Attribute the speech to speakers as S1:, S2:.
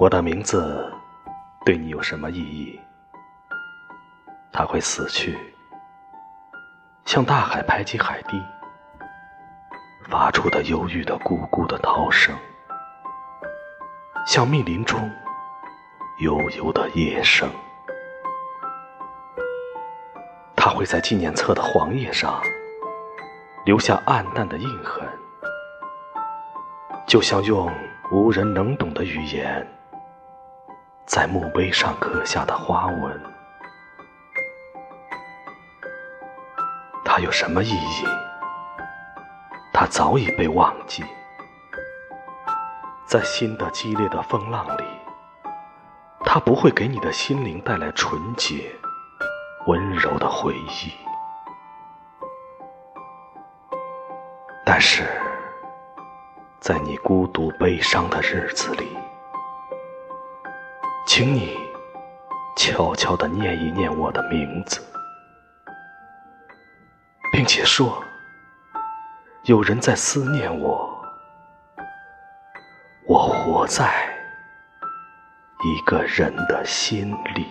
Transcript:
S1: 我的名字对你有什么意义？它会死去，像大海拍击海堤发出的忧郁的咕咕的涛声，像密林中悠悠的夜声。它会在纪念册的黄页上留下暗淡的印痕，就像用无人能懂的语言。在墓碑上刻下的花纹，它有什么意义？它早已被忘记。在新的激烈的风浪里，它不会给你的心灵带来纯洁、温柔的回忆。但是，在你孤独悲伤的日子里，请你悄悄地念一念我的名字，并且说：“有人在思念我，我活在一个人的心里。”